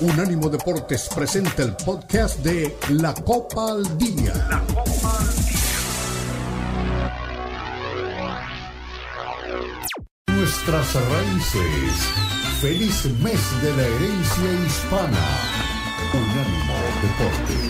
Unánimo Deportes presenta el podcast de La Copa al Día. La Copa al Día. Nuestras raíces. Feliz mes de la herencia hispana. Unánimo Deportes.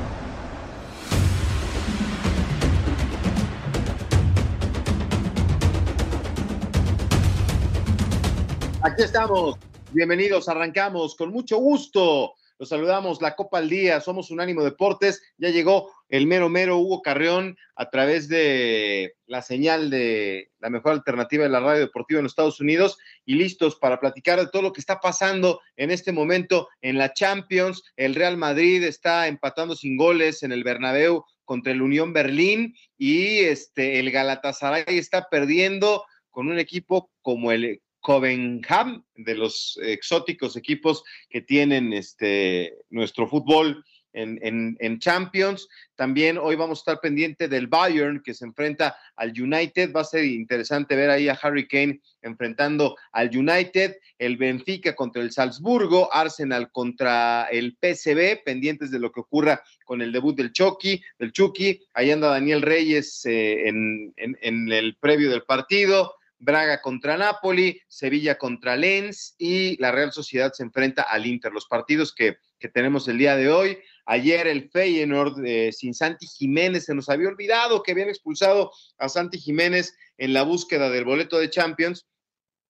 Aquí estamos. Bienvenidos, arrancamos con mucho gusto. Los saludamos, la Copa al Día, somos Unánimo Deportes. Ya llegó el mero mero Hugo Carreón a través de la señal de la mejor alternativa de la radio deportiva en los Estados Unidos y listos para platicar de todo lo que está pasando en este momento en la Champions. El Real Madrid está empatando sin goles en el Bernabéu contra el Unión Berlín y este el Galatasaray está perdiendo con un equipo como el Covenham, de los exóticos equipos que tienen este, nuestro fútbol en, en, Champions. También hoy vamos a estar pendiente del Bayern que se enfrenta al United. Va a ser interesante ver ahí a Harry Kane enfrentando al United, el Benfica contra el Salzburgo, Arsenal contra el PSV, pendientes de lo que ocurra con el debut del Chucky, del Chucky. Ahí anda Daniel Reyes eh, en, en el previo del partido. Braga contra Napoli, Sevilla contra Lens y la Real Sociedad se enfrenta al Inter. Los partidos que, tenemos el día de hoy. Ayer el Feyenoord eh, sin Santi Jiménez, se nos había olvidado que habían expulsado a Santi Jiménez en la búsqueda del boleto de Champions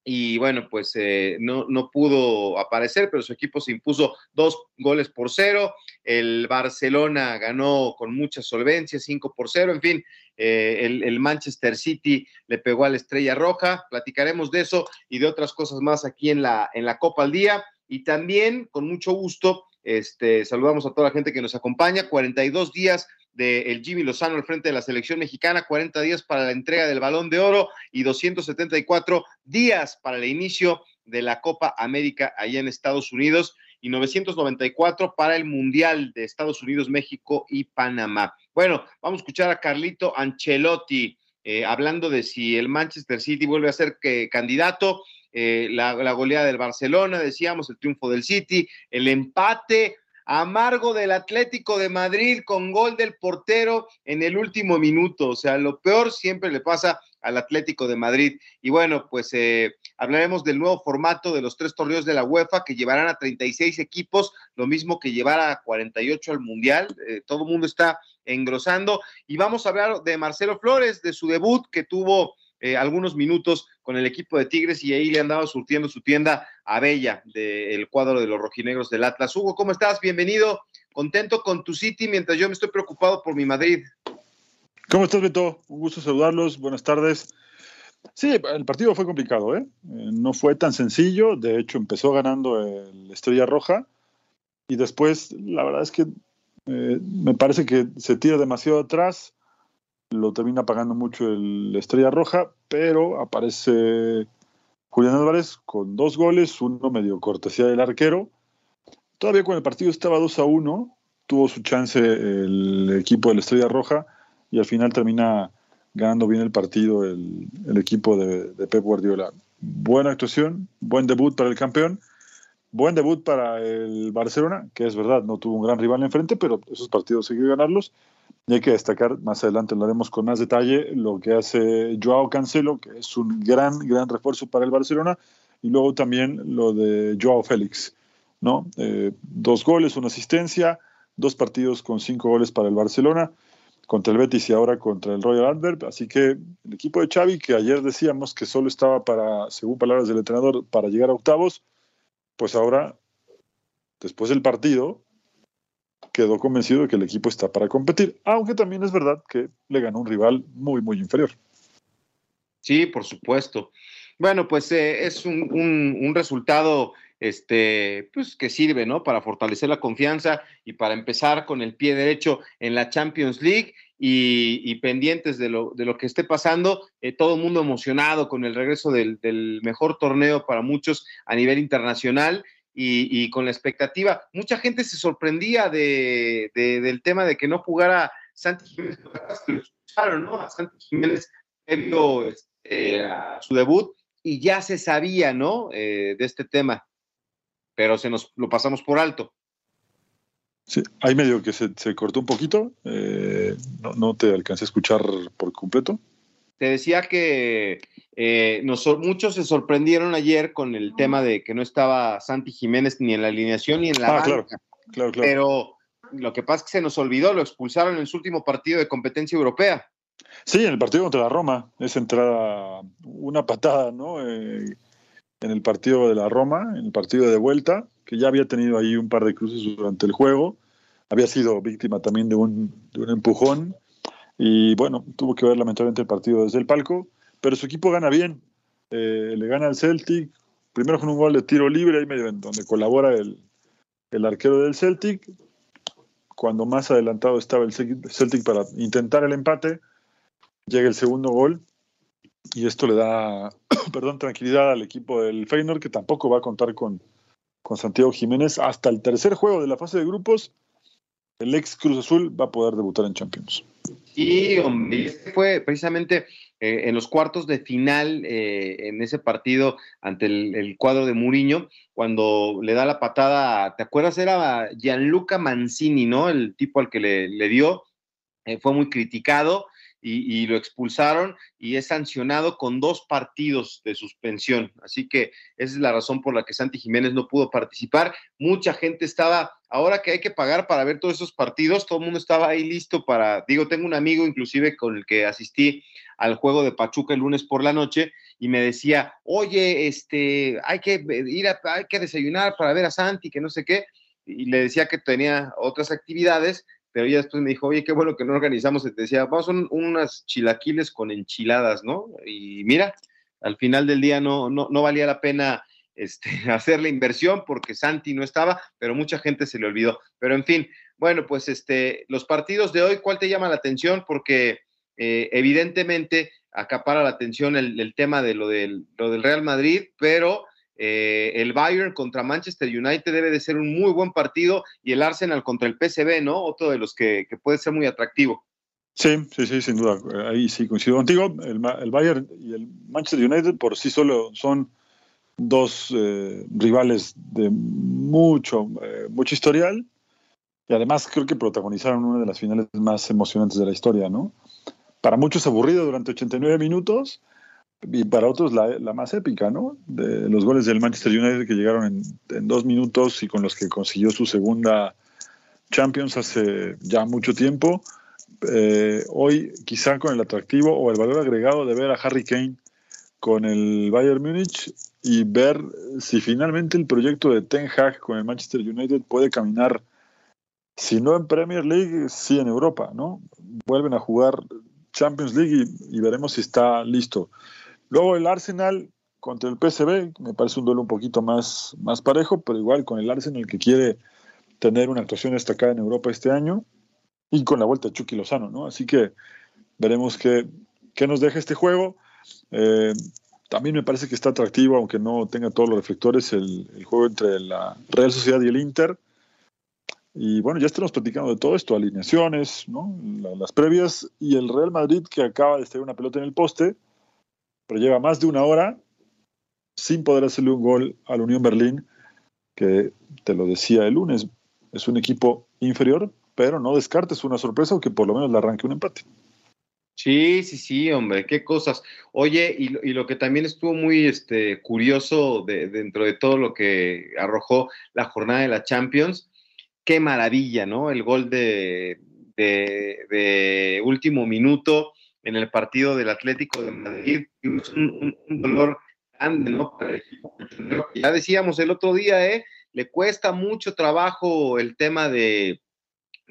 y bueno, pues eh, no, no, pudo aparecer, pero su equipo se impuso dos goles por cero. El Barcelona ganó con mucha solvencia, cinco por cero. En fin, eh, el, Manchester City le pegó a la Estrella Roja. Platicaremos de eso y de otras cosas más aquí en la, en la Copa al Día. Y también, con mucho gusto, este, saludamos a toda la gente que nos acompaña. 42 días de el Jimmy Lozano al frente de la selección mexicana, 40 días para la entrega del balón de oro y 274 días para el inicio de la Copa América allá en Estados Unidos y 994 para el Mundial de Estados Unidos, México y Panamá. Bueno, vamos a escuchar a Carlito Ancelotti eh, hablando de si el Manchester City vuelve a ser que, candidato, eh, la, la goleada del Barcelona, decíamos, el triunfo del City, el empate amargo del Atlético de Madrid con gol del portero en el último minuto. O sea, lo peor siempre le pasa al Atlético de Madrid. Y bueno, pues eh, hablaremos del nuevo formato de los tres torneos de la UEFA que llevarán a 36 equipos, lo mismo que llevar a 48 al Mundial. Eh, todo el mundo está engrosando. Y vamos a hablar de Marcelo Flores, de su debut que tuvo eh, algunos minutos con el equipo de Tigres y ahí le andaba surtiendo su tienda a Bella del cuadro de los rojinegros del Atlas. Hugo, ¿cómo estás? Bienvenido. Contento con tu City mientras yo me estoy preocupado por mi Madrid. ¿Cómo estás, Beto? Un gusto saludarlos. Buenas tardes. Sí, el partido fue complicado, ¿eh? ¿eh? No fue tan sencillo. De hecho, empezó ganando el Estrella Roja y después, la verdad es que eh, me parece que se tira demasiado atrás lo termina pagando mucho el Estrella Roja, pero aparece Julián Álvarez con dos goles, uno medio cortesía del arquero. Todavía cuando el partido estaba 2 a 1, tuvo su chance el equipo de la Estrella Roja y al final termina ganando bien el partido el, equipo de, de, Pep Guardiola. Buena actuación, buen debut para el campeón, buen debut para el Barcelona, que es verdad, no tuvo un gran rival enfrente, pero esos partidos hay ganarlos. Y hay que destacar, más adelante lo haremos con más detalle, lo que hace Joao Cancelo, que es un gran, gran refuerzo para el Barcelona, y luego también lo de Joao Félix, ¿no? Eh, dos goles, una asistencia, dos partidos con cinco goles para el Barcelona, contra el Betis y ahora contra el Royal Antwerp. Así que el equipo de Xavi, que ayer decíamos que solo estaba para, según palabras del entrenador, para llegar a octavos, pues ahora, después del partido, quedó convencido de que el equipo está para competir, aunque también es verdad que le ganó un rival muy, muy inferior. Sí, por supuesto. Bueno, pues eh, es un, resultado este, pues, que sirve, ¿no? Para fortalecer la confianza y para empezar con el pie derecho en la Champions League y, pendientes de lo, de lo, que esté pasando. Eh, todo el mundo emocionado con el regreso del, mejor torneo para muchos a nivel internacional. Y, con la expectativa, mucha gente se sorprendía de, del tema de que no jugara Santi Jiménez, ¿no? A Santi Jiménez este, a su debut y ya se sabía, ¿no? Eh, de este tema, pero se nos lo pasamos por alto. Sí, hay medio que se, cortó un poquito, eh, no, te alcancé a escuchar por completo. Te decía que eh, muchos se sorprendieron ayer con el tema de que no estaba Santi Jiménez ni en la alineación ni en la ah, Claro, claro, claro. Pero lo que pasa es que se nos olvidó, lo expulsaron en su último partido de competencia europea. Sí, en el partido contra la Roma, esa entrada, una patada, ¿no? Eh, en el partido de la Roma, en el partido de vuelta, que ya había tenido ahí un par de cruces durante el juego, había sido víctima también de un, de un empujón, y bueno, tuvo que ver lamentablemente el partido desde el palco, pero su equipo gana bien, eh, le gana al Celtic, primero con un gol de tiro libre, ahí medio donde colabora el, el arquero del Celtic, cuando más adelantado estaba el Celtic para intentar el empate, llega el segundo gol y esto le da, perdón, tranquilidad al equipo del Feyenoord que tampoco va a contar con, con Santiago Jiménez hasta el tercer juego de la fase de grupos. El ex Cruz Azul va a poder debutar en Champions. Y hombre, este fue precisamente eh, en los cuartos de final, eh, en ese partido ante el, cuadro de Muriño, cuando le da la patada, ¿te acuerdas? Era Gianluca Mancini, ¿no? El tipo al que le, dio, eh, fue muy criticado y, lo expulsaron y es sancionado con dos partidos de suspensión. Así que esa es la razón por la que Santi Jiménez no pudo participar. Mucha gente estaba, ahora que hay que pagar para ver todos esos partidos, todo el mundo estaba ahí listo para, digo, tengo un amigo inclusive con el que asistí al juego de Pachuca el lunes por la noche y me decía, oye, este, hay que ir a, hay que desayunar para ver a Santi, que no sé qué. Y le decía que tenía otras actividades, pero ella después me dijo, oye, qué bueno que no organizamos, te decía, vamos a unas chilaquiles con enchiladas, ¿no? Y mira, al final del día no, no, no valía la pena este, hacer la inversión porque Santi no estaba, pero mucha gente se le olvidó. Pero en fin, bueno, pues este, los partidos de hoy, ¿cuál te llama la atención? Porque eh, evidentemente acapara la atención el, el tema de lo del, Real Madrid, pero eh, el Bayern contra Manchester United debe de ser un muy buen partido y el Arsenal contra el PSV, ¿no? Otro de los que, puede ser muy atractivo. Sí, sí, sí, sin duda. Ahí sí coincido contigo. El, Bayern y el Manchester United por sí solo son dos eh, rivales de mucho, eh, mucho historial y además creo que protagonizaron una de las finales más emocionantes de la historia, ¿no? Para muchos aburrido durante 89 minutos, y para otros la, más épica, ¿no? De los goles del Manchester United que llegaron en, en, dos minutos y con los que consiguió su segunda Champions hace ya mucho tiempo. Eh, hoy quizá con el atractivo o el valor agregado de ver a Harry Kane con el Bayern Múnich y ver si finalmente el proyecto de Ten Hag con el Manchester United puede caminar, si no en Premier League, sí en Europa, ¿no? Vuelven a jugar Champions League y, veremos si está listo. Luego el Arsenal contra el PSV, me parece un duelo un poquito más, más parejo, pero igual con el Arsenal que quiere tener una actuación destacada en Europa este año y con la vuelta de Chucky Lozano, ¿no? Así que veremos qué, qué nos deja este juego. Eh, también me parece que está atractivo, aunque no tenga todos los reflectores, el, juego entre la Real Sociedad y el Inter. Y bueno, ya estamos platicando de todo esto, alineaciones, ¿no? las previas, y el Real Madrid que acaba de estar una pelota en el poste, pero lleva más de una hora sin poder hacerle un gol a la Unión Berlín, que te lo decía el lunes, es un equipo inferior, pero no descartes una sorpresa o que por lo menos le arranque un empate. Sí, sí, sí, hombre, qué cosas. Oye, y, lo que también estuvo muy este, curioso dentro de todo lo que arrojó la jornada de la Champions, qué maravilla, ¿no? El gol de, de último minuto en el partido del Atlético de Madrid. Un, dolor grande, ¿no? Ya decíamos el otro día, ¿eh? Le cuesta mucho trabajo el tema de,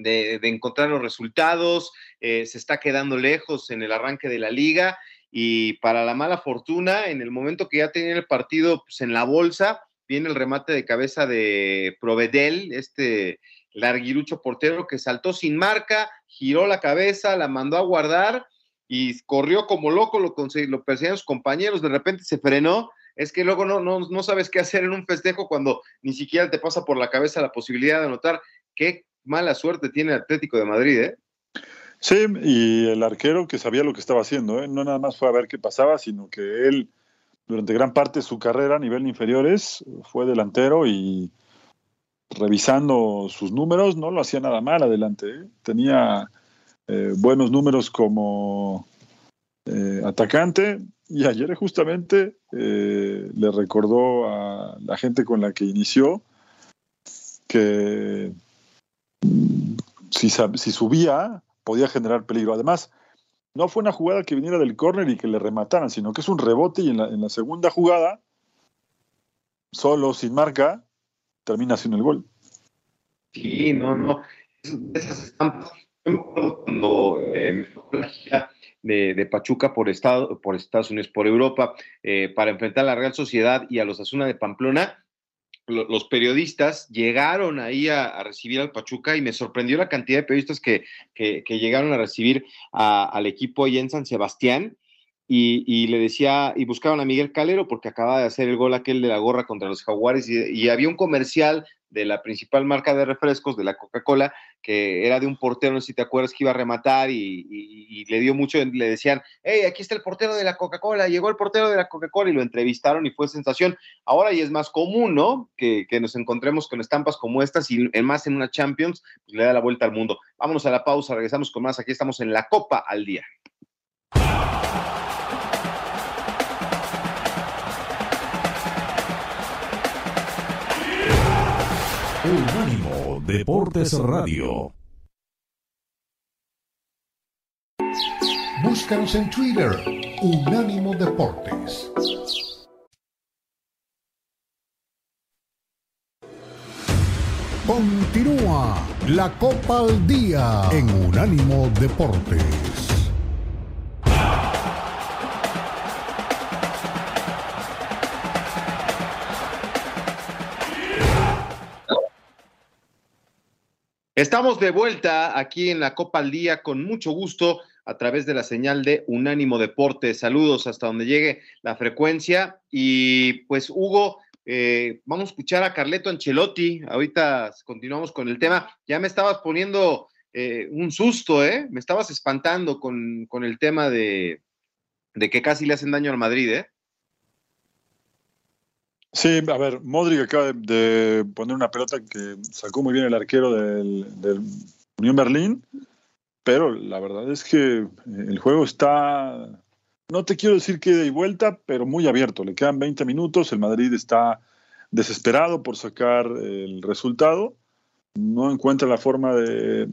de, encontrar los resultados, eh, se está quedando lejos en el arranque de la liga y para la mala fortuna, en el momento que ya tenía el partido pues, en la bolsa, viene el remate de cabeza de Provedel, este larguirucho portero que saltó sin marca, giró la cabeza, la mandó a guardar y corrió como loco, lo, lo perseguían sus compañeros, de repente se frenó. Es que luego no, no, no sabes qué hacer en un festejo cuando ni siquiera te pasa por la cabeza la posibilidad de anotar. Qué mala suerte tiene el Atlético de Madrid, ¿eh? Sí, y el arquero que sabía lo que estaba haciendo, ¿eh? no nada más fue a ver qué pasaba, sino que él, durante gran parte de su carrera a nivel inferiores, fue delantero y revisando sus números, no lo hacía nada mal adelante. ¿eh? Tenía eh, buenos números como eh, atacante y ayer justamente le recordó a la gente con la que inició que si, subía podía generar peligro. Además, no fue una jugada que viniera del córner y que le remataran, sino que es un rebote y en la, en la segunda jugada, solo, sin marca, termina sin el gol. Sí, no, no. Esas estampas, cuando eh, de, Pachuca por, estado, por Estados Unidos, por Europa, eh, para enfrentar a la Real Sociedad y a los Asuna de Pamplona, los periodistas llegaron ahí a, recibir al Pachuca y me sorprendió la cantidad de periodistas que, que, llegaron a recibir al equipo ahí en San Sebastián. Y, le decía, y buscaban a Miguel Calero porque acaba de hacer el gol aquel de la gorra contra los Jaguares y, había un comercial de la principal marca de refrescos, de la Coca-Cola, que era de un portero, no sé si te acuerdas, que iba a rematar y, le dio mucho, le decían, hey, aquí está el portero de la Coca-Cola, llegó el portero de la Coca-Cola y lo entrevistaron y fue sensación. Ahora y es más común, ¿no? Que, nos encontremos con estampas como estas y más en una Champions, pues le da la vuelta al mundo. Vámonos a la pausa, regresamos con más, aquí estamos en la Copa al Día. Deportes Radio. Búscanos en Twitter, Unánimo Deportes. Continúa la Copa al Día en Unánimo Deportes. Estamos de vuelta aquí en la Copa al Día con mucho gusto a través de la señal de Unánimo Deporte. Saludos hasta donde llegue la frecuencia. Y pues Hugo, eh, vamos a escuchar a Carleto Ancelotti. Ahorita continuamos con el tema. Ya me estabas poniendo eh, un susto, ¿eh? Me estabas espantando con, con el tema de, de que casi le hacen daño al Madrid, ¿eh? Sí, a ver, Modric acaba de, poner una pelota que sacó muy bien el arquero del, Unión Berlín, pero la verdad es que el juego está, no te quiero decir que de vuelta, pero muy abierto. Le quedan 20 minutos, el Madrid está desesperado por sacar el resultado, no encuentra la forma de,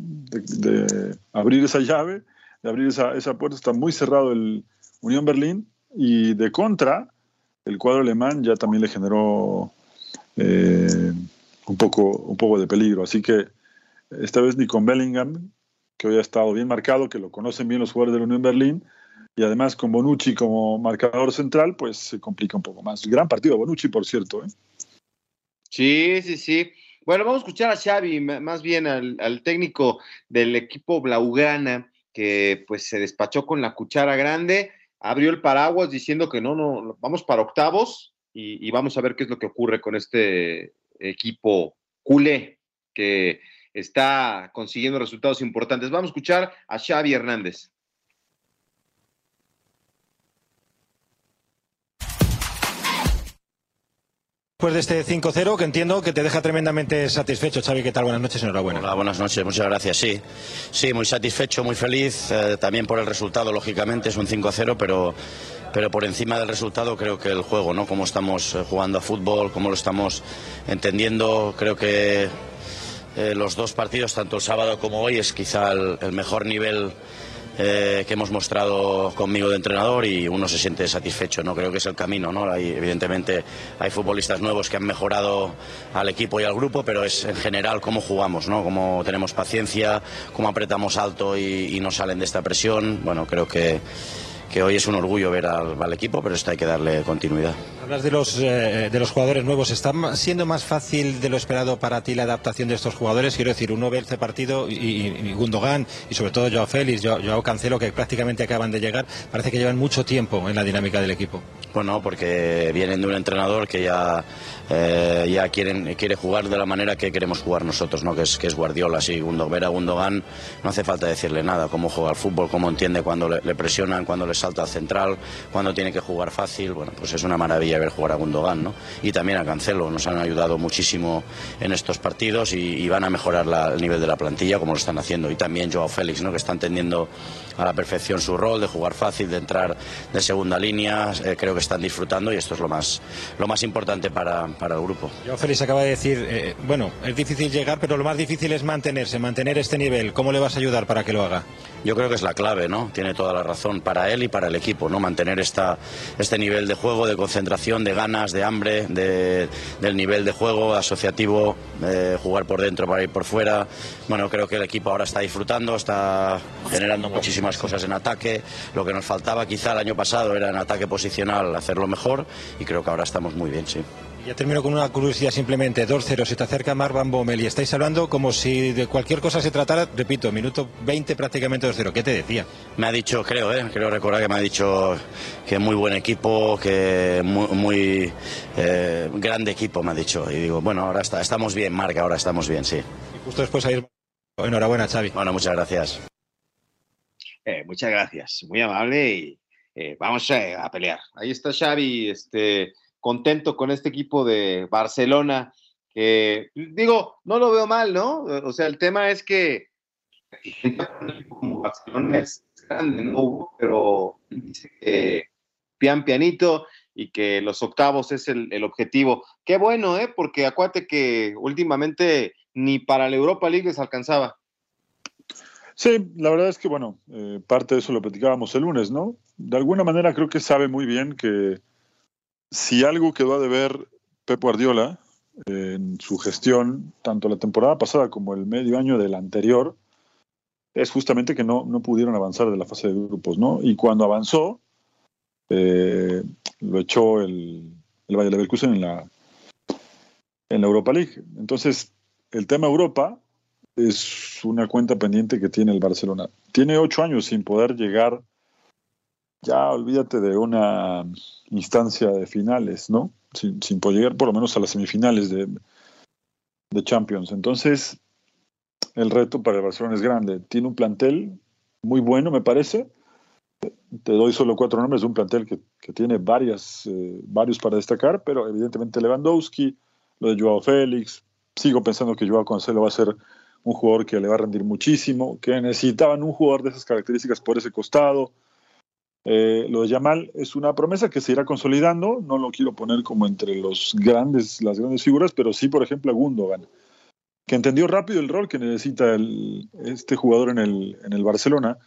abrir esa llave, de abrir esa, esa puerta, está muy cerrado el Unión Berlín y de contra el cuadro alemán ya también le generó eh, un, poco, un poco de peligro. Así que esta vez ni con Bellingham, que hoy ha estado bien marcado, que lo conocen bien los jugadores de la Unión Berlín, y además con Bonucci como marcador central, pues se complica un poco más. Gran partido Bonucci, por cierto. ¿eh? Sí, sí, sí. Bueno, vamos a escuchar a Xavi, más bien al, al técnico del equipo Blaugrana, que pues se despachó con la cuchara grande abrió el paraguas diciendo que no, no, vamos para octavos y, vamos a ver qué es lo que ocurre con este equipo culé que está consiguiendo resultados importantes. Vamos a escuchar a Xavi Hernández. Después de este 5-0, que entiendo que te deja tremendamente satisfecho, Xavi, ¿qué tal? Buenas noches, enhorabuena. Hola, buenas noches, muchas gracias. Sí, sí, muy satisfecho, muy feliz, eh, también por el resultado, lógicamente, es un 5-0, pero, pero por encima del resultado creo que el juego, ¿no? Cómo estamos eh, jugando a fútbol, cómo lo estamos entendiendo, creo que eh, los dos partidos, tanto el sábado como hoy, es quizá el, el mejor nivel eh, que hemos mostrado conmigo de entrenador y uno se siente satisfecho, ¿no? Creo que es el camino, ¿no? Hay, evidentemente hay futbolistas nuevos que han mejorado al equipo y al grupo, pero es en general cómo jugamos, ¿no? Cómo tenemos paciencia, cómo apretamos alto y, y no salen de esta presión. Bueno, creo que que hoy es un orgullo ver al, equipo, pero esto hay que darle continuidad. Hablas de los, eh, de los jugadores nuevos. ¿Está siendo más fácil de lo esperado para ti la adaptación de estos jugadores? Quiero decir, uno ve este partido y, Gundogan y sobre todo Joao Félix, Joao Cancelo, que prácticamente acaban de llegar, parece que llevan mucho tiempo en la dinámica del equipo. Bueno, porque vienen de un entrenador que ya eh, ya quieren, quiere jugar de la manera que queremos jugar nosotros, ¿no? que, es, que es Guardiola. Sí, ver a Gundogan no hace falta decirle nada, cómo juega al fútbol, cómo entiende cuando le, presionan, cuando le salta al central, cuando tiene que jugar fácil. Bueno, pues es una maravilla ver jugar a Gundogan. ¿no? Y también a Cancelo, nos han ayudado muchísimo en estos partidos y, van a mejorar el nivel de la plantilla como lo están haciendo. Y también Joao Félix, ¿no? que está entendiendo a la perfección su rol de jugar fácil, de entrar de segunda línea. Eh, creo que están disfrutando y esto es lo más, lo más importante para, para el grupo. Yo, Félix acaba de decir, eh, bueno, es difícil llegar, pero lo más difícil es mantenerse, mantener este nivel. ¿Cómo le vas a ayudar para que lo haga? Yo creo que es la clave, ¿no? Tiene toda la razón para él y para el equipo, ¿no? Mantener esta, este nivel de juego, de concentración, de ganas, de hambre, de, del nivel de juego asociativo, jugar por dentro para ir por fuera. Bueno, creo que el equipo ahora está disfrutando, está generando muchísimas cosas en ataque. Lo que nos faltaba quizá el año pasado era en ataque posicional hacerlo mejor y creo que ahora estamos muy bien, sí. Ya termino con una curiosidad simplemente. 2-0, se te acerca Marvan Bommel y estáis hablando como si de cualquier cosa se tratara, repito, minuto 20 prácticamente 2-0. ¿Qué te decía? Me ha dicho, creo, ¿eh? creo recordar que me ha dicho que muy buen equipo, que muy, muy eh, grande equipo, me ha dicho. Y digo, bueno, ahora está, estamos bien, Marca, ahora estamos bien, sí. Y justo después a ir. Enhorabuena, Xavi. Bueno, muchas gracias. Eh, muchas gracias, muy amable y eh, vamos a pelear. Ahí está Xavi, este contento con este equipo de Barcelona, que digo, no lo veo mal, ¿no? O sea, el tema es que como Barcelona es grande, ¿no? Pero dice que pian pianito y que los octavos es el, objetivo. Qué bueno, ¿eh? Porque acuérdate que últimamente ni para la Europa League les alcanzaba. Sí, la verdad es que, bueno, eh, parte de eso lo platicábamos el lunes, ¿no? De alguna manera creo que sabe muy bien que si algo quedó a deber Pep Guardiola en su gestión, tanto la temporada pasada como el medio año del anterior, es justamente que no, no pudieron avanzar de la fase de grupos, ¿no? Y cuando avanzó, eh, lo echó el, el Valle Leverkusen en la, en la Europa League. Entonces, el tema Europa es una cuenta pendiente que tiene el Barcelona. Tiene ocho años sin poder llegar ya olvídate de una instancia de finales, ¿no? Sin, poder llegar por lo menos a las semifinales de, de Champions. Entonces, el reto para el Barcelona es grande. Tiene un plantel muy bueno, me parece. Te doy solo cuatro nombres un plantel que, tiene varias, eh, varios para destacar, pero evidentemente Lewandowski, lo de Joao Félix. Sigo pensando que Joao Cancelo va a ser un jugador que le va a rendir muchísimo, que necesitaban un jugador de esas características por ese costado. Eh, lo de Yamal es una promesa que se irá consolidando, no lo quiero poner como entre los grandes, las grandes figuras, pero sí, por ejemplo, a Gundogan, que entendió rápido el rol que necesita este jugador en el, en el Barcelona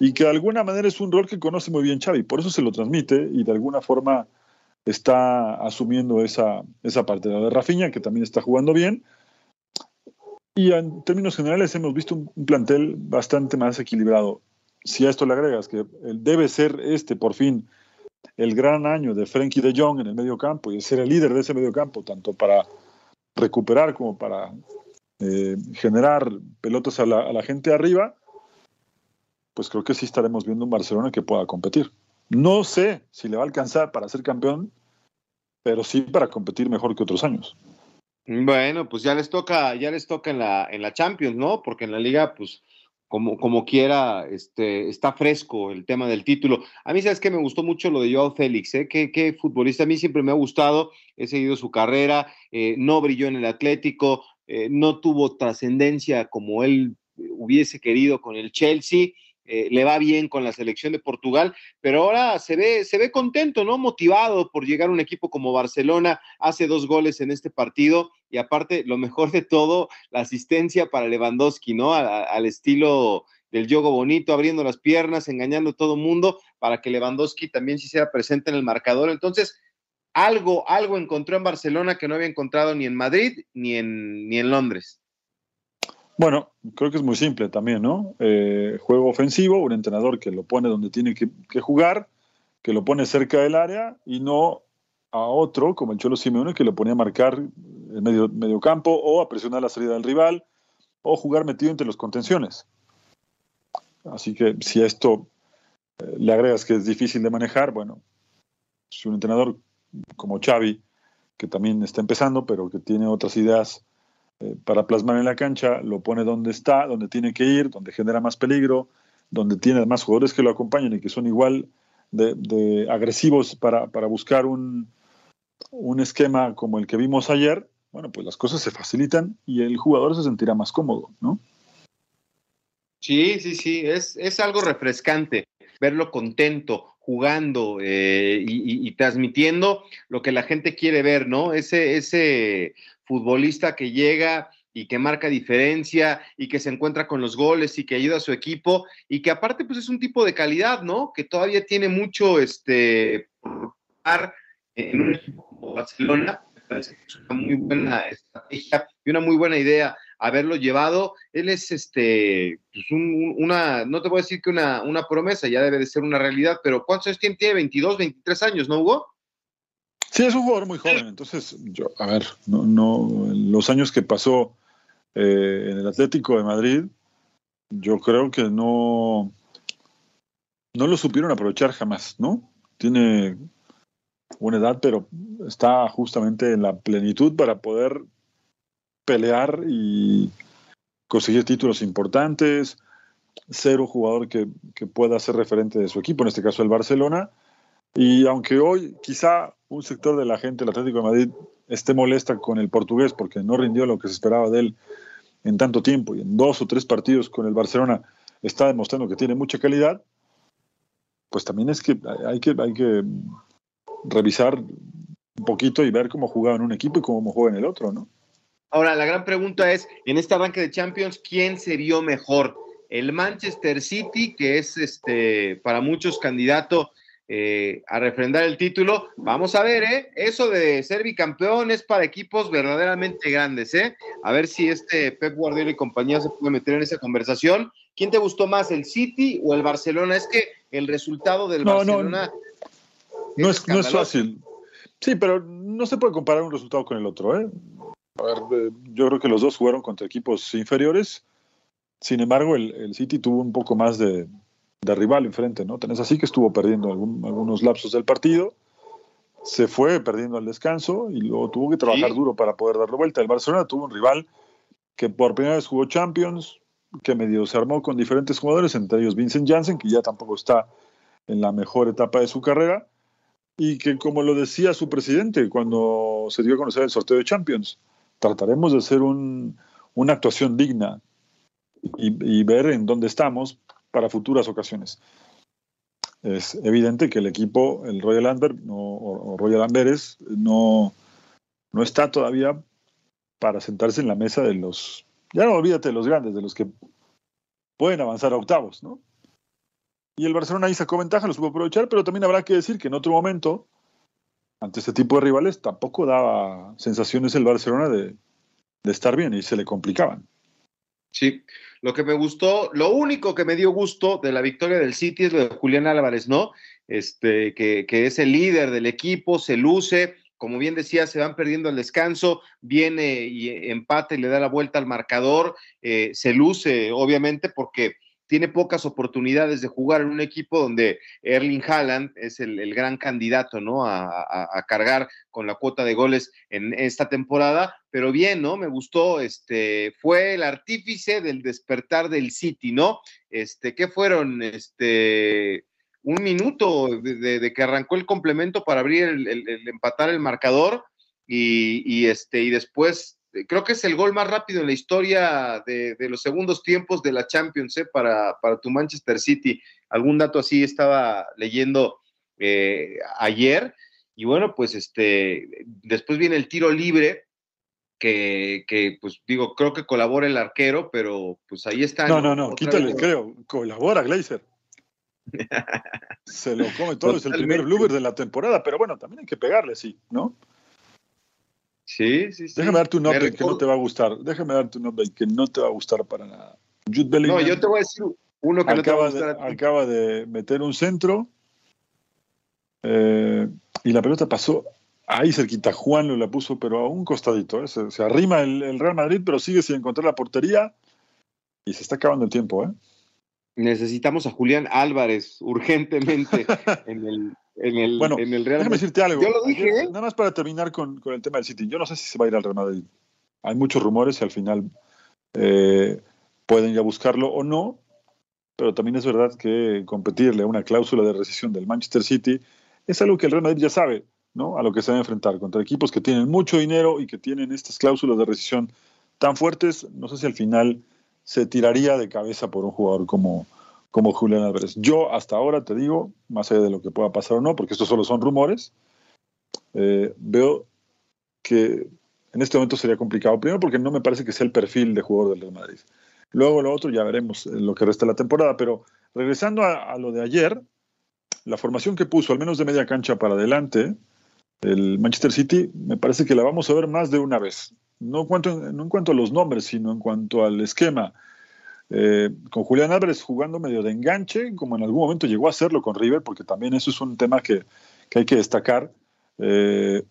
y que de alguna manera es un rol que conoce muy bien Xavi, por eso se lo transmite y de alguna forma está asumiendo esa, esa parte. La de Rafinha, que también está jugando bien. Y en términos generales hemos visto un plantel bastante más equilibrado si a esto le agregas que debe ser este, por fin, el gran año de Frankie de Jong en el medio campo y ser el líder de ese medio campo, tanto para recuperar como para eh, generar pelotas a la, a la, gente arriba, pues creo que sí estaremos viendo un Barcelona que pueda competir. No sé si le va a alcanzar para ser campeón, pero sí para competir mejor que otros años. Bueno, pues ya les toca, ya les toca en la, en la Champions, ¿no? Porque en la liga, pues como, como quiera, este, está fresco el tema del título. A mí, ¿sabes que Me gustó mucho lo de Joao Félix, ¿eh? ¿Qué, futbolista, a mí siempre me ha gustado, he seguido su carrera, eh, no brilló en el Atlético, eh, no tuvo trascendencia como él hubiese querido con el Chelsea, eh, le va bien con la selección de Portugal, pero ahora se ve, se ve contento, ¿no? Motivado por llegar a un equipo como Barcelona, hace dos goles en este partido y aparte, lo mejor de todo, la asistencia para Lewandowski, ¿no? al estilo del yogo bonito, abriendo las piernas, engañando a todo mundo para que Lewandowski también se hiciera presente en el marcador. Entonces, algo, algo encontró en Barcelona que no había encontrado ni en Madrid ni en, ni en Londres. Bueno, creo que es muy simple también, ¿no? Eh, juego ofensivo, un entrenador que lo pone donde tiene que, jugar, que lo pone cerca del área y no a otro, como el Cholo Simeone, que lo ponía a marcar el medio, medio campo o a presionar la salida del rival o jugar metido entre los contenciones. Así que si a esto eh, le agregas que es difícil de manejar, bueno, si un entrenador como Xavi, que también está empezando, pero que tiene otras ideas eh, para plasmar en la cancha, lo pone donde está, donde tiene que ir, donde genera más peligro, donde tiene más jugadores que lo acompañan y que son igual de, agresivos para, buscar un, un esquema como el que vimos ayer, bueno, pues las cosas se facilitan y el jugador se sentirá más cómodo, ¿no? Sí, sí, sí, es, es algo refrescante verlo contento, jugando eh, y, transmitiendo lo que la gente quiere ver, ¿no? Ese, ese futbolista que llega y que marca diferencia y que se encuentra con los goles y que ayuda a su equipo y que aparte pues es un tipo de calidad, ¿no? Que todavía tiene mucho este en un equipo como Barcelona, es una muy buena estrategia y una muy buena idea haberlo llevado. Él es este, pues una, no te voy a decir que una, una promesa, ya debe de ser una realidad, pero ¿cuántos años tiene? Tiene 22, 23 años, ¿no, Hugo? Sí, es un jugador muy joven. Entonces, yo, a ver, no, no los años que pasó eh, en el Atlético de Madrid, yo creo que no, no lo supieron aprovechar jamás, ¿no? Tiene una edad, pero está justamente en la plenitud para poder pelear y conseguir títulos importantes, ser un jugador que, pueda ser referente de su equipo, en este caso el Barcelona. Y aunque hoy quizá un sector de la gente del Atlético de Madrid esté molesta con el portugués porque no rindió lo que se esperaba de él en tanto tiempo y en dos o tres partidos con el Barcelona está demostrando que tiene mucha calidad, pues también es que hay que, hay que revisar un poquito y ver cómo jugaba en un equipo y cómo juega en el otro, ¿no? Ahora, la gran pregunta es, en este arranque de Champions, ¿quién sería mejor? El Manchester City, que es este para muchos candidato eh, a refrendar el título. Vamos a ver, ¿eh? Eso de ser bicampeón es para equipos verdaderamente grandes, ¿eh? A ver si este Pep Guardiola y compañía se puede meter en esa conversación. ¿Quién te gustó más, el City o el Barcelona? Es que el resultado del Barcelona... No, es, no es fácil. Sí, pero no se puede comparar un resultado con el otro, ¿eh? A ver, eh, yo creo que los dos jugaron contra equipos inferiores. Sin embargo, el, City tuvo un poco más de, rival enfrente, ¿no? Tenés así que estuvo perdiendo algunos lapsos del partido, se fue perdiendo al descanso y luego tuvo que trabajar duro para poder darle vuelta. El Barcelona tuvo un rival que por primera vez jugó Champions, que medio se armó con diferentes jugadores, entre ellos Vincent Janssen, que ya tampoco está en la mejor etapa de su carrera, y que como lo decía su presidente cuando se dio a conocer el sorteo de Champions, trataremos de hacer una actuación digna y, ver en dónde estamos para futuras ocasiones. Es evidente que el equipo, el Royal Amber o, Royal Amberes, no, no está todavía para sentarse en la mesa de los, ya no olvídate de los grandes, de los que pueden avanzar a octavos, ¿no? Y el Barcelona ahí sacó ventaja, lo supo aprovechar, pero también habrá que decir que en otro momento ante este tipo de rivales tampoco daba sensaciones el Barcelona de, estar bien y se le complicaban. Sí, lo que me gustó, lo único que me dio gusto de la victoria del City es lo de Julián Álvarez, ¿no? Este, que, es el líder del equipo, se luce, como bien decía, se van perdiendo el descanso, viene y empate y le da la vuelta al marcador, eh, se luce, obviamente, porque tiene pocas oportunidades de jugar en un equipo donde Erling Haaland es el, gran candidato, ¿no? A, cargar con la cuota de goles en esta temporada, pero bien, ¿no? Me gustó, este, fue el artífice del despertar del City, ¿no? Este, ¿qué fueron? Este, un minuto de, que arrancó el complemento para abrir el, empatar el marcador y, y, este, y después creo que es el gol más rápido en la historia de, los segundos tiempos de la Champions ¿eh? para, tu Manchester City. Algún dato así estaba leyendo eh, ayer. Y bueno, pues este, después viene el tiro libre, que, pues digo, creo que colabora el arquero, pero pues ahí está. No, no, no, quítale, creo, colabora Glazer. Se lo come todo, es el primer blooper de la temporada, pero bueno, también hay que pegarle, sí, ¿no? Sí, sí, sí. Déjame darte un update que no te va a gustar. Déjame darte un update que no te va a gustar para nada. Jude Bellingham. No, yo te voy a decir uno que no te va a gustar. acaba de meter un centro eh, y la pelota pasó ahí cerquita. Juan lo la puso, pero a un costadito. ¿eh? Se, arrima el, Real Madrid, pero sigue sin encontrar la portería y se está acabando el tiempo. ¿eh? Necesitamos a Julián Álvarez urgentemente en el, en el, bueno, en el Real Madrid. Déjame decirte algo. Yo lo dije. ¿eh? Nada más para terminar con, con, el tema del City. Yo no sé si se va a ir al Real Madrid. Hay muchos rumores y al final pueden ya buscarlo o no. Pero también es verdad que competirle a una cláusula de rescisión del Manchester City es algo que el Real Madrid ya sabe, ¿no? A lo que se va a enfrentar contra equipos que tienen mucho dinero y que tienen estas cláusulas de rescisión tan fuertes. No sé si al final se tiraría de cabeza por un jugador como, como Julián Álvarez. Yo hasta ahora te digo, más allá de lo que pueda pasar o no, porque estos solo son rumores, eh, veo que en este momento sería complicado. Primero porque no me parece que sea el perfil de jugador del Real Madrid. Luego lo otro ya veremos lo que resta de la temporada. Pero regresando a lo de ayer, la formación que puso, al menos de media cancha para adelante, el Manchester City, me parece que la vamos a ver más de una vez. No no en cuanto a los nombres, sino en cuanto al esquema. Eh, con Julián Álvarez jugando medio de enganche, como en algún momento llegó a hacerlo con River, porque también eso es un tema que, hay que destacar. Eh,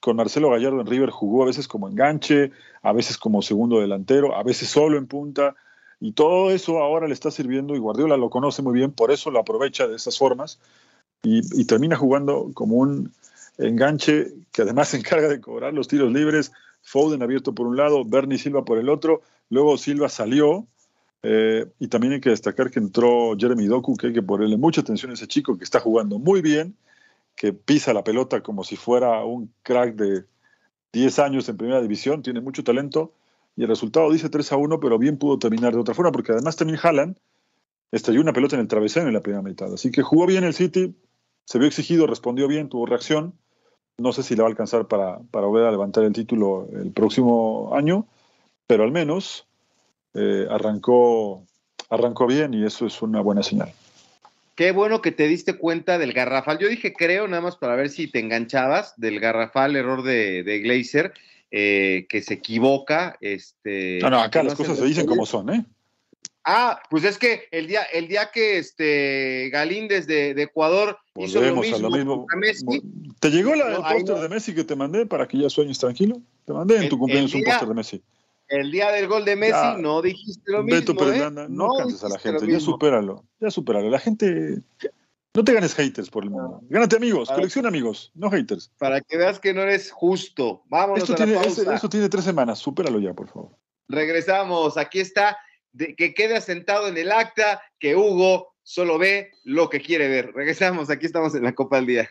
con Marcelo Gallardo en River jugó a veces como enganche, a veces como segundo delantero, a veces solo en punta. Y todo eso ahora le está sirviendo y Guardiola lo conoce muy bien, por eso lo aprovecha de esas formas y, termina jugando como un enganche que además se encarga de cobrar los tiros libres. Foden abierto por un lado, Bernie Silva por el otro. Luego Silva salió eh, y también hay que destacar que entró Jeremy Doku, que hay que ponerle mucha atención a ese chico que está jugando muy bien, que pisa la pelota como si fuera un crack de 10 años en primera división, tiene mucho talento y el resultado dice 3 a 1, pero bien pudo terminar de otra forma, porque además también Haaland estalló una pelota en el travesaño en la primera mitad. Así que jugó bien el City, se vio exigido, respondió bien, tuvo reacción. No sé si le va a alcanzar para, para volver a levantar el título el próximo año, pero al menos eh, arrancó, arrancó bien y eso es una buena señal. Qué bueno que te diste cuenta del garrafal. Yo dije, creo, nada más para ver si te enganchabas, del garrafal error de, de Glazer. Eh, que se equivoca. Este, no, no, acá las cosas se dicen como son, ¿eh? Ah, pues es que el día, el día que este Galíndez de, Ecuador hizo lo mismo, Messi, ¿Te llegó la, el póster de Messi que te mandé para que ya sueñes tranquilo? Te mandé en tu cumpleaños un póster de Messi. El día del gol de Messi no dijiste lo mismo. Beto ¿eh? no, no canses a la gente, ya supéralo, ya supéralo. La gente no te ganes haters por el mundo. Gánate amigos, colecciona amigos, no haters. Para que veas que no eres justo. Vámonos Esto a tiene, Eso tiene tres semanas, supéralo ya, por favor. Regresamos, aquí está, que quede asentado en el acta que Hugo solo ve lo que quiere ver. Regresamos, aquí estamos en la Copa del Día.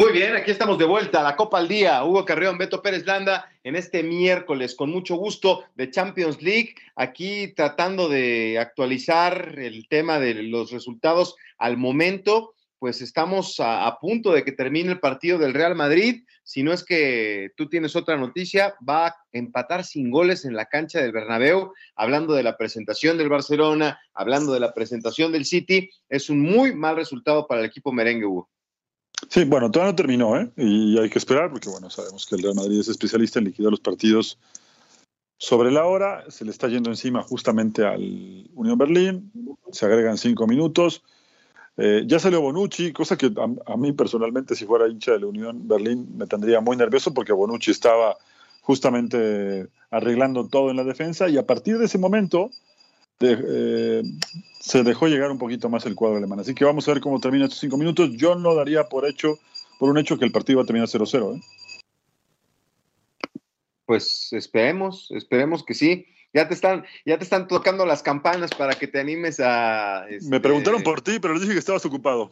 Muy bien, aquí estamos de vuelta a la Copa al Día. Hugo Carrión, Beto Pérez Landa, en este miércoles, con mucho gusto, de Champions League. Aquí tratando de actualizar el tema de los resultados al momento. Pues estamos a, punto de que termine el partido del Real Madrid. Si no es que tú tienes otra noticia, va a empatar sin goles en la cancha del Bernabéu. Hablando de la presentación del Barcelona, hablando de la presentación del City, es un muy mal resultado para el equipo merengue, Hugo. Sí, bueno, todavía no terminó, ¿eh? Y hay que esperar porque, bueno, sabemos que el Real Madrid es especialista en liquidar los partidos sobre la hora. Se le está yendo encima justamente al Unión Berlín. Se agregan cinco minutos. Eh, ya salió Bonucci, cosa que a, mí personalmente, si fuera hincha de la Unión Berlín, me tendría muy nervioso porque Bonucci estaba justamente arreglando todo en la defensa y a partir de ese momento eh, se dejó llegar un poquito más el cuadro alemán. Así que vamos a ver cómo termina estos cinco minutos. Yo no daría por hecho, por un hecho, que el partido va a terminar 0-0. ¿eh? Pues esperemos, esperemos que sí. Ya te están, ya te están tocando las campanas para que te animes a. Me preguntaron este, por ti, pero les dije que estabas ocupado.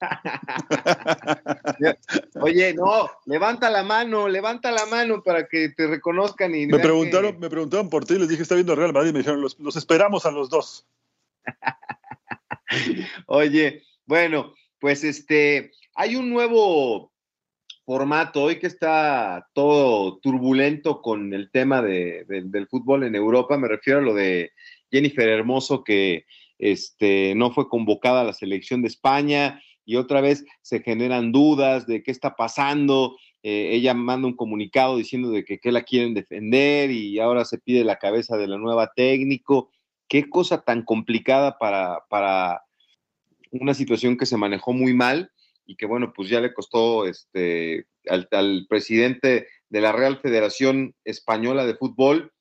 Oye, no, levanta la mano, levanta la mano para que te reconozcan. Y me, preguntaron, me preguntaron por ti, les dije, está viendo Real Madrid, y me dijeron, los, los esperamos a los dos. Oye, bueno, pues este, hay un nuevo formato hoy que está todo turbulento con el tema de, del fútbol en Europa. Me refiero a lo de Jennifer Hermoso que este, no fue convocada a la selección de España y otra vez se generan dudas de qué está pasando. Eh, ella manda un comunicado diciendo de que, que, la quieren defender y ahora se pide la cabeza de la nueva técnico. Qué cosa tan complicada para, para una situación que se manejó muy mal y que bueno, pues ya le costó este, al, presidente de la Real Federación Española de Fútbol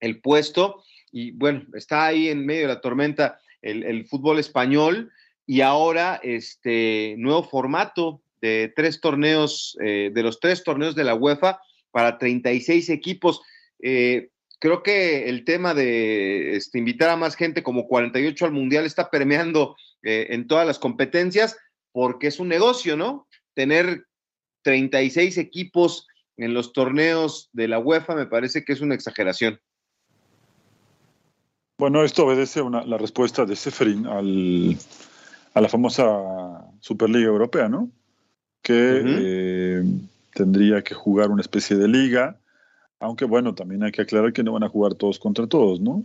el puesto y bueno, está ahí en medio de la tormenta el fútbol español y ahora este nuevo formato de tres torneos, eh, de los tres torneos de la UEFA para 36 equipos. Eh, creo que el tema de este, invitar a más gente como 48 al Mundial está permeando eh, en todas las competencias porque es un negocio, ¿no? Tener 36 equipos en los torneos de la UEFA me parece que es una exageración. Bueno, esto obedece a la respuesta de Seferin al, a la famosa Superliga Europea, ¿no? Que eh, tendría que jugar una especie de liga, aunque bueno, también hay que aclarar que no van a jugar todos contra todos, ¿no?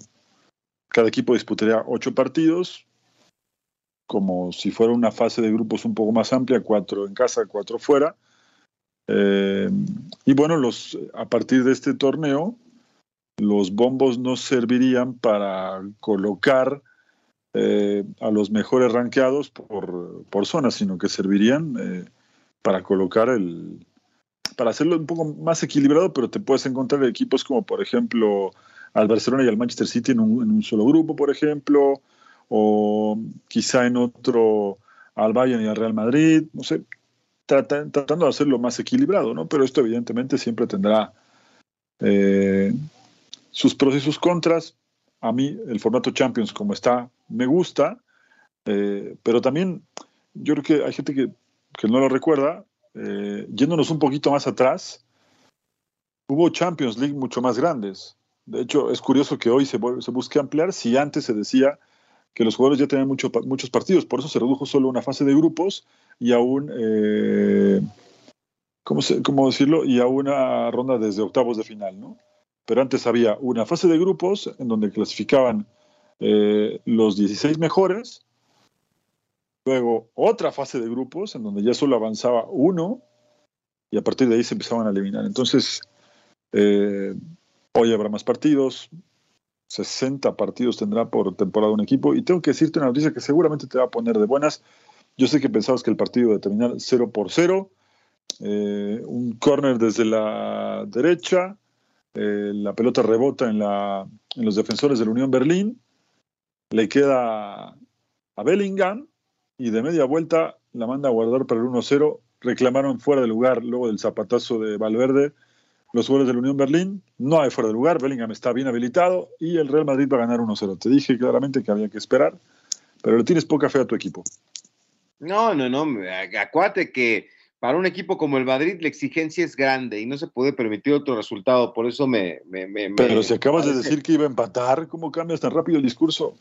Cada equipo disputaría ocho partidos, como si fuera una fase de grupos un poco más amplia, cuatro en casa, cuatro fuera. Eh, y bueno, los, a partir de este torneo, los bombos no servirían para colocar eh, a los mejores rankeados por, por zona, sino que servirían eh, para colocar el, para hacerlo un poco más equilibrado, pero te puedes encontrar equipos como por ejemplo al Barcelona y al Manchester City en un, en un solo grupo, por ejemplo, o quizá en otro al Bayern y al Real Madrid, no sé, tratando de hacerlo más equilibrado, ¿no? Pero esto evidentemente siempre tendrá eh, sus pros y sus contras. A mí el formato Champions como está me gusta, eh, pero también yo creo que hay gente que, que no lo recuerda. Eh, yéndonos un poquito más atrás, hubo Champions League mucho más grandes. De hecho, es curioso que hoy se, se busque ampliar si antes se decía que los jugadores ya tenían mucho, muchos partidos, por eso se redujo solo una fase de grupos y a un, eh, ¿cómo, ¿cómo, decirlo? Y a una ronda desde octavos de final, ¿no? Pero antes había una fase de grupos en donde clasificaban eh, los 16 mejores, luego otra fase de grupos en donde ya solo avanzaba uno y a partir de ahí se empezaban a eliminar. Entonces, eh, hoy habrá más partidos, 60 partidos tendrá por temporada un equipo y tengo que decirte una noticia que seguramente te va a poner de buenas. Yo sé que pensabas que el partido iba a terminar 0 por 0, eh, un corner desde la derecha, eh, la pelota rebota en, los defensores de la Unión Berlín, le queda a Bellingham y de media vuelta la manda a guardar para el 1-0. Reclamaron fuera de lugar luego del zapatazo de Valverde los jugadores de la Unión Berlín. No hay fuera de lugar, Bellingham está bien habilitado y el Real Madrid va a ganar 1-0. Te dije claramente que había que esperar, pero le tienes poca fe a tu equipo. No, no, no, acuate que para un equipo como el Madrid la exigencia es grande y no se puede permitir otro resultado. Por eso me. Pero si acabas de decir que iba a empatar, ¿cómo cambias tan rápido el discurso?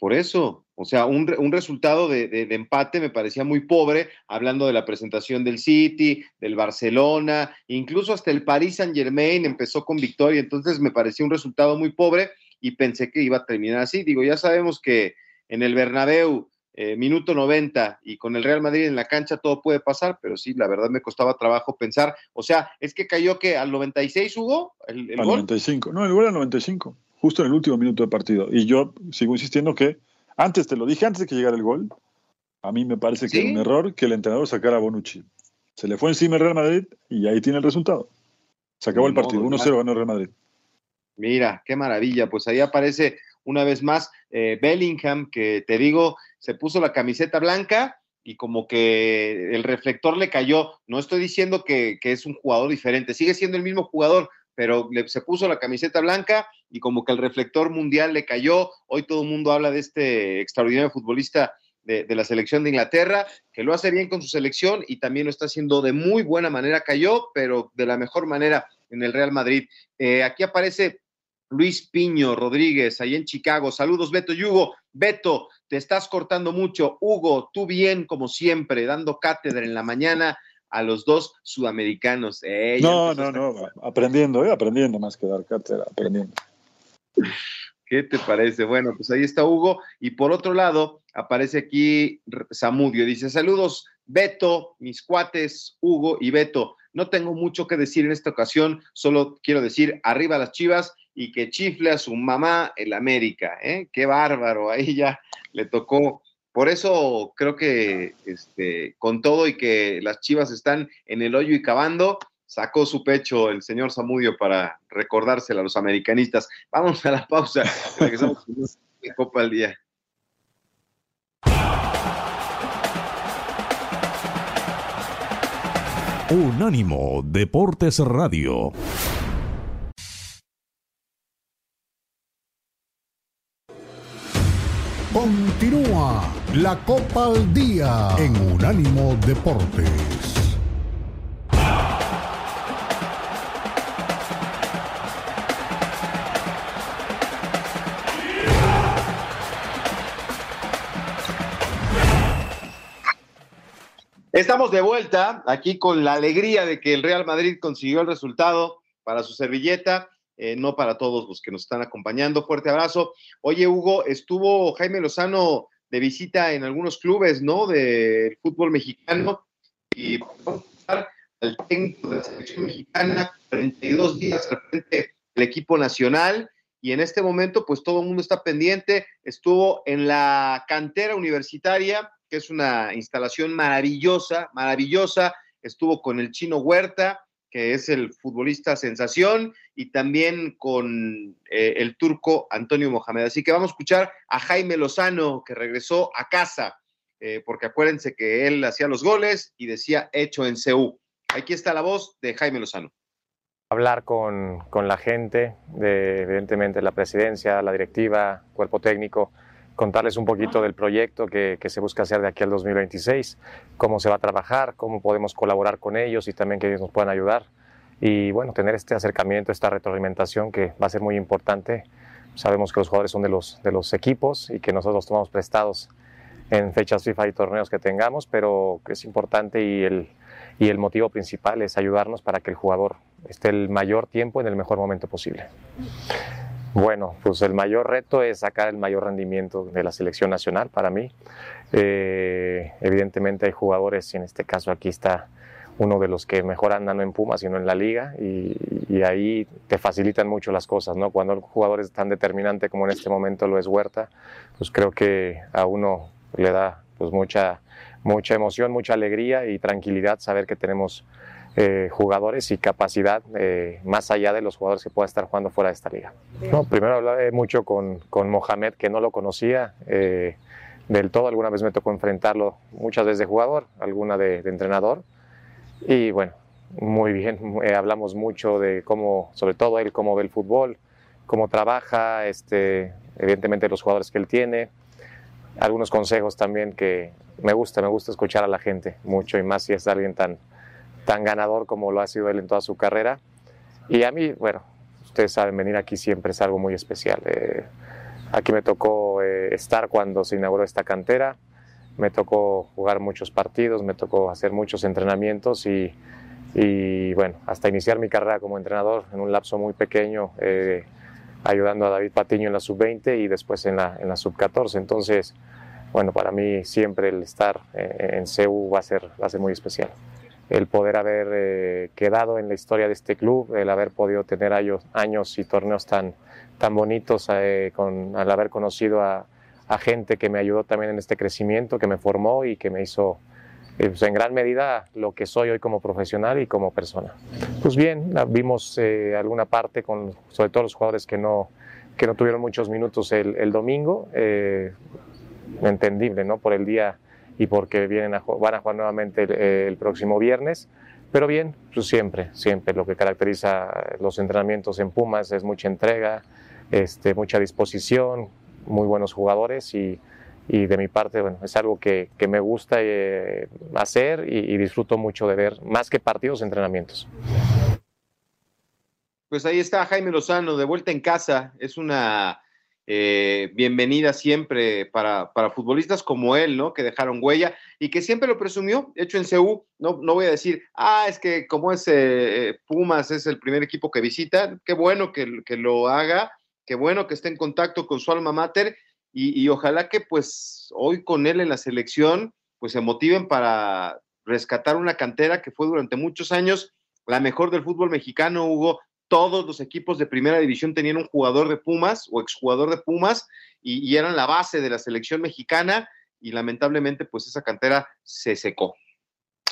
Por eso, o sea, un, un resultado de, de, empate me parecía muy pobre, hablando de la presentación del City, del Barcelona, incluso hasta el Paris Saint Germain empezó con victoria, entonces me parecía un resultado muy pobre y pensé que iba a terminar así. Digo, ya sabemos que en el Bernabéu eh, minuto 90 y con el Real Madrid en la cancha todo puede pasar, pero sí, la verdad me costaba trabajo pensar. O sea, es que cayó que al 96 Hugo, el, el al gol. 95, no, el gol al 95, justo en el último minuto de partido. Y yo sigo insistiendo que, antes te lo dije, antes de que llegara el gol, a mí me parece que ¿Sí? era un error que el entrenador sacara a Bonucci. Se le fue encima el Real Madrid y ahí tiene el resultado. Se acabó no, el partido, 1-0 ganó el Real Madrid. Mira, qué maravilla. Pues ahí aparece una vez más eh, Bellingham, que te digo, se puso la camiseta blanca y como que el reflector le cayó. No estoy diciendo que, que es un jugador diferente, sigue siendo el mismo jugador, pero le, se puso la camiseta blanca y como que el reflector mundial le cayó. Hoy todo el mundo habla de este extraordinario futbolista de, la selección de Inglaterra, que lo hace bien con su selección y también lo está haciendo de muy buena manera. Cayó, pero de la mejor manera en el Real Madrid. Eh, aquí aparece Luis Piño Rodríguez, ahí en Chicago. Saludos, Beto y Hugo. Beto, te estás cortando mucho. Hugo, tú bien, como siempre, dando cátedra en la mañana a los dos sudamericanos. Eh, no, no, no, aprendiendo, eh, aprendiendo más que dar cátedra, aprendiendo. ¿Qué te parece? Bueno, pues ahí está Hugo. Y por otro lado, aparece aquí Samudio. Dice, saludos, Beto, mis cuates, Hugo y Beto. No tengo mucho que decir en esta ocasión, solo quiero decir, arriba las chivas y que chifle a su mamá el América. ¿eh? Qué bárbaro, ahí ya le tocó. Por eso creo que este, con todo y que las chivas están en el hoyo y cavando, sacó su pecho el señor Zamudio para recordárselo a los americanistas. Vamos a la pausa. Regresamos con Copa al Día. Unánimo Deportes Radio. Continúa la Copa al Día en Unánimo Deportes. Estamos de vuelta aquí con la alegría de que el Real Madrid consiguió el resultado para su servilleta, eh, no para todos los que nos están acompañando. Fuerte abrazo. Oye, Hugo, estuvo Jaime Lozano de visita en algunos clubes, ¿no? Del fútbol mexicano. Y vamos a al técnico de la selección mexicana, 32 días al frente del equipo nacional. Y en este momento, pues todo el mundo está pendiente. Estuvo en la cantera universitaria que es una instalación maravillosa, maravillosa. Estuvo con el chino Huerta, es el futbolista sensación, y también con eh, el turco Antonio Mohamed. Así que vamos a escuchar a Jaime Lozano, que regresó a casa, eh, porque acuérdense que él hacía los goles y decía hecho en CEU. Aquí está la voz de Jaime Lozano. Hablar con, con la gente, de, evidentemente la presidencia, la directiva, cuerpo técnico, contarles un poquito del proyecto que, se busca hacer de aquí al 2026, cómo se va a trabajar, cómo podemos colaborar con ellos y también que ellos nos puedan ayudar. Y bueno, tener este acercamiento, esta retroalimentación que va a ser muy importante. Sabemos que los jugadores son de los, de los equipos y que nosotros los tomamos prestados en fechas FIFA y torneos que tengamos, pero que es importante y el, y el motivo principal es ayudarnos para que el jugador esté el mayor tiempo en el mejor momento posible. Bueno, pues el mayor reto es sacar el mayor rendimiento de la selección nacional para mí. Eh, evidentemente hay jugadores, y en este caso aquí está uno de los que mejor andan no en Pumas, sino en la liga, y, ahí te facilitan mucho las cosas, ¿no? Cuando el jugador es tan determinante como en este momento lo es Huerta, pues creo que a uno le da pues mucha, mucha emoción, mucha alegría y tranquilidad saber que tenemos eh, jugadores y capacidad eh, más allá de los jugadores que pueda estar jugando fuera de esta liga. No, primero hablé mucho con, con, Mohamed, que no lo conocía eh, del todo. Alguna vez me tocó enfrentarlo muchas veces de jugador, alguna de, entrenador. Y bueno, muy bien, hablamos mucho de cómo, sobre todo él, cómo ve el fútbol, cómo trabaja, este, evidentemente los jugadores que él tiene. Algunos consejos también que me gusta, me gusta escuchar a la gente mucho y más si es alguien tan, tan ganador como lo ha sido él en toda su carrera. Y a mí, bueno, ustedes saben, venir aquí siempre es algo muy especial. Eh, aquí me tocó eh, estar cuando se inauguró esta cantera, me tocó jugar muchos partidos, me tocó hacer muchos entrenamientos y, y bueno, hasta iniciar mi carrera como entrenador en un lapso muy pequeño, eh, ayudando a David Patiño en la sub-20 y después en la, en la sub-14. Entonces, bueno, para mí siempre el estar en CEU va a ser, va a ser muy especial el poder haber eh, quedado en la historia de este club, el haber podido tener años, años y torneos tan, tan bonitos, eh, con, al haber conocido a, gente que me ayudó también en este crecimiento, que me formó y que me hizo eh, pues, en gran medida lo que soy hoy como profesional y como persona. Pues bien, vimos alguna parte con sobre todo los jugadores que no, que no tuvieron muchos minutos el, el domingo, entendible, ¿no? Por el día y porque vienen a, van a jugar nuevamente el, próximo viernes. Pero bien, pues siempre, siempre lo que caracteriza los entrenamientos en Pumas es mucha entrega, este, mucha disposición, muy buenos jugadores y, de mi parte, bueno, es algo que, me gusta eh, hacer y disfruto mucho de ver, más que partidos, entrenamientos. Pues ahí está Jaime Lozano, de vuelta en casa. Es una eh, bienvenida siempre para, para, futbolistas como él, ¿no? Que dejaron huella y que siempre lo presumió, hecho en CU. No, no voy a decir, ah, es que como es eh, Pumas, es el primer equipo que visita. Qué bueno que, que, lo haga, qué bueno que esté en contacto con su alma mater y, y ojalá que pues hoy con él en la selección pues se motiven para rescatar una cantera que fue durante muchos años la mejor del fútbol mexicano, Hugo, todos los equipos de primera división tenían un jugador de Pumas o exjugador de Pumas y, eran la base de la selección mexicana y lamentablemente pues esa cantera se secó.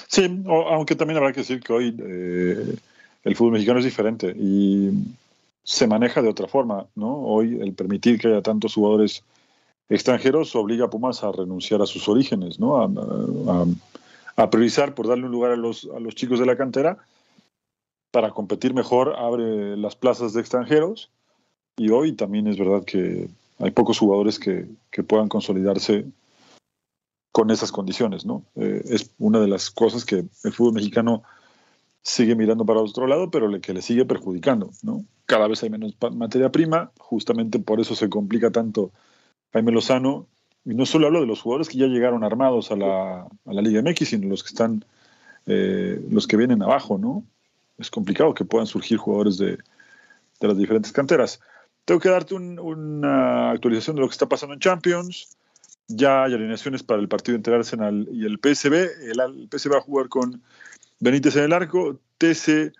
Sí, aunque también habrá que decir que hoy eh, el fútbol mexicano es diferente y se maneja de otra forma, ¿no? Hoy el permitir que haya tantos jugadores extranjeros obliga a Pumas a renunciar a sus orígenes, ¿no? A, a, a priorizar por darle un lugar a los, a los chicos de la cantera para competir mejor abre las plazas de extranjeros y hoy también es verdad que hay pocos jugadores que, que puedan consolidarse con esas condiciones, ¿no? Eh, es una de las cosas que el fútbol mexicano sigue mirando para otro lado, pero le, que le sigue perjudicando, ¿no? Cada vez hay menos materia prima, justamente por eso se complica tanto Jaime Lozano, y no solo hablo de los jugadores que ya llegaron armados a la, a la Liga MX, sino los que están, eh, los que vienen abajo, ¿no? Es complicado que puedan surgir jugadores de, de las diferentes canteras. Tengo que darte un, una actualización de lo que está pasando en Champions. Ya hay alineaciones para el partido entre Arsenal y el PSB. El, el PSB va a jugar con Benítez en el arco, TC,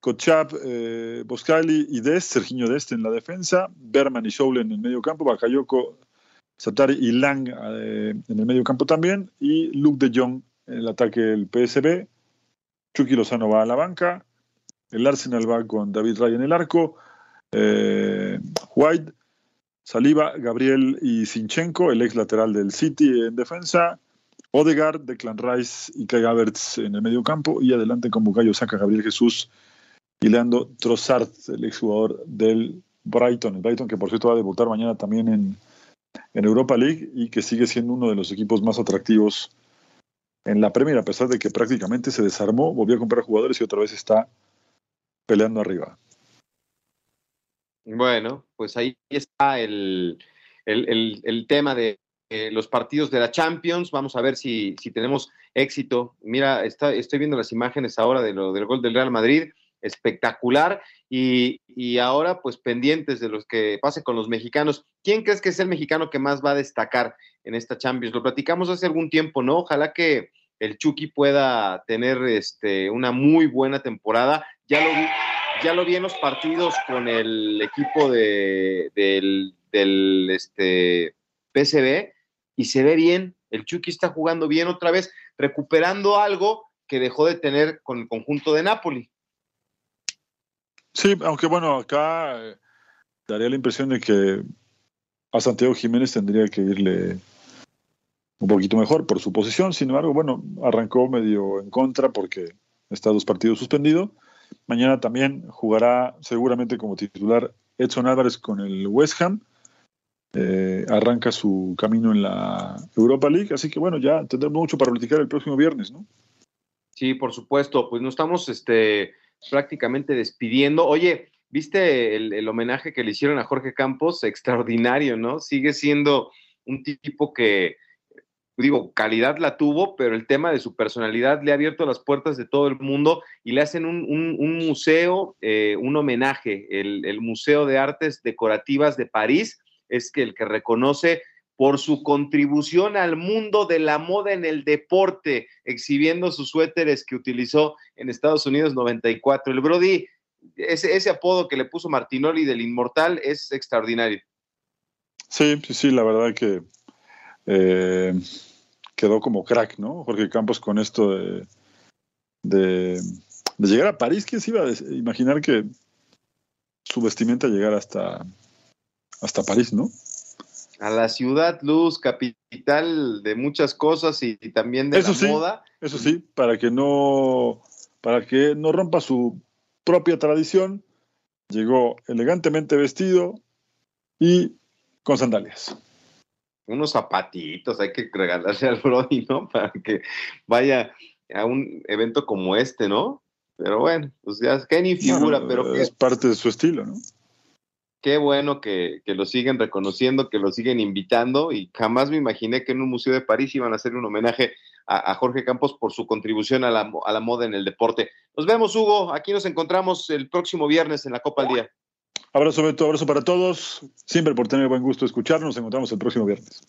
Kochap, eh, Boscali y Dest, Serginho Dest en la defensa, Berman y Schoule en el medio campo, Bakayoko, Satari y Lang eh, en el medio campo también, y Luke de Jong en el ataque del PSB, Chucky Lozano va a la banca, el Arsenal va con David Ray en el arco, eh, White, Saliba, Gabriel y Sinchenko, el ex lateral del City en defensa, Odegaard, Declan Rice y Kai Havertz en el medio campo y adelante con Bucayo saca Gabriel Jesús y Leandro Trossard, el exjugador del Brighton, el Brighton que por cierto va a debutar mañana también en, en Europa League y que sigue siendo uno de los equipos más atractivos en la Premier, a pesar de que prácticamente se desarmó, volvió a comprar jugadores y otra vez está peleando arriba. Bueno, pues ahí está el, el, el, tema de eh, los partidos de la Champions. Vamos a ver si, si tenemos éxito. Mira, está, estoy viendo las imágenes ahora de lo, del gol del Real Madrid. Espectacular. Y, ahora, pues pendientes de los que pase con los mexicanos. ¿Quién crees que es el mexicano que más va a destacar en esta Champions? Lo platicamos hace algún tiempo, ¿no? Ojalá que el Chucky pueda tener este, una muy buena temporada. Ya lo vi, ya lo vi en los partidos con el equipo de, del, del este, PSB y se ve bien. El Chucky está jugando bien otra vez, recuperando algo que dejó de tener con el conjunto de Napoli. Sí, aunque bueno, acá eh, daría la impresión de que a Santiago Jiménez tendría que irle un poquito mejor por su posición. Sin embargo, bueno, arrancó medio en contra porque está dos partidos suspendido. Mañana también jugará seguramente como titular Edson Álvarez con el West Ham. Eh, arranca su camino en la Europa League, así que bueno, ya tendremos mucho para platicar el próximo viernes, ¿no? Sí, por supuesto, pues nos estamos este, prácticamente despidiendo. Oye, ¿viste el, el, homenaje que le hicieron a Jorge Campos? Extraordinario, ¿no? Sigue siendo un tipo que, digo, calidad la tuvo, pero el tema de su personalidad le ha abierto las puertas de todo el mundo y le hacen un, un, museo, eh, un homenaje, el, el Museo de Artes Decorativas de París es que el que reconoce por su contribución al mundo de la moda en el deporte, exhibiendo sus suéteres que utilizó en Estados Unidos 94. El Brody, ese, ese apodo que le puso Martinoli del Inmortal es extraordinario. Sí, sí, sí, la verdad que eh, quedó como crack, ¿no? Jorge Campos con esto de, de, llegar a París. ¿Quién se iba a imaginar que su vestimenta llegara hasta, hasta París, ¿no? A la ciudad luz, capital de muchas cosas y, y también de eso la sí, moda. Eso sí, para que no, para que no rompa su propia tradición, llegó elegantemente vestido y con sandalias. unos zapatitos, hay que regalarse al Brody, ¿no? Para que vaya a un evento como este, ¿no? Pero bueno, pues ya es que ni figura, pero es parte de su estilo, ¿no? Qué bueno que, lo siguen reconociendo, que lo siguen invitando y jamás me imaginé que en un museo de París iban a hacer un homenaje a, Jorge Campos por su contribución a la, a la, moda en el deporte. Nos vemos, Hugo. Aquí nos encontramos el próximo viernes en la Copa al Día. Abrazo, Beto. Abrazo para todos. Siempre por tener buen gusto escucharnos. Nos encontramos el próximo viernes.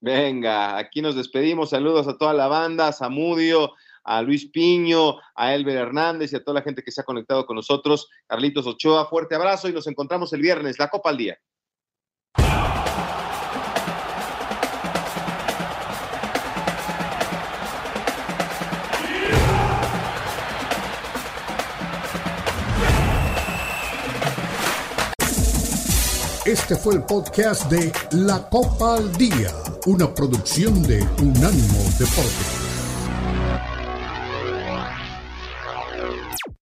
Venga, aquí nos despedimos. Saludos a toda la banda, Samudio, a Luis Piño, a Elber Hernández y a toda la gente que se ha conectado con nosotros. Carlitos Ochoa, fuerte abrazo y nos encontramos el viernes, la Copa al Día. Este fue el podcast de La Copa al Día, una producción de Unánimo Deportes.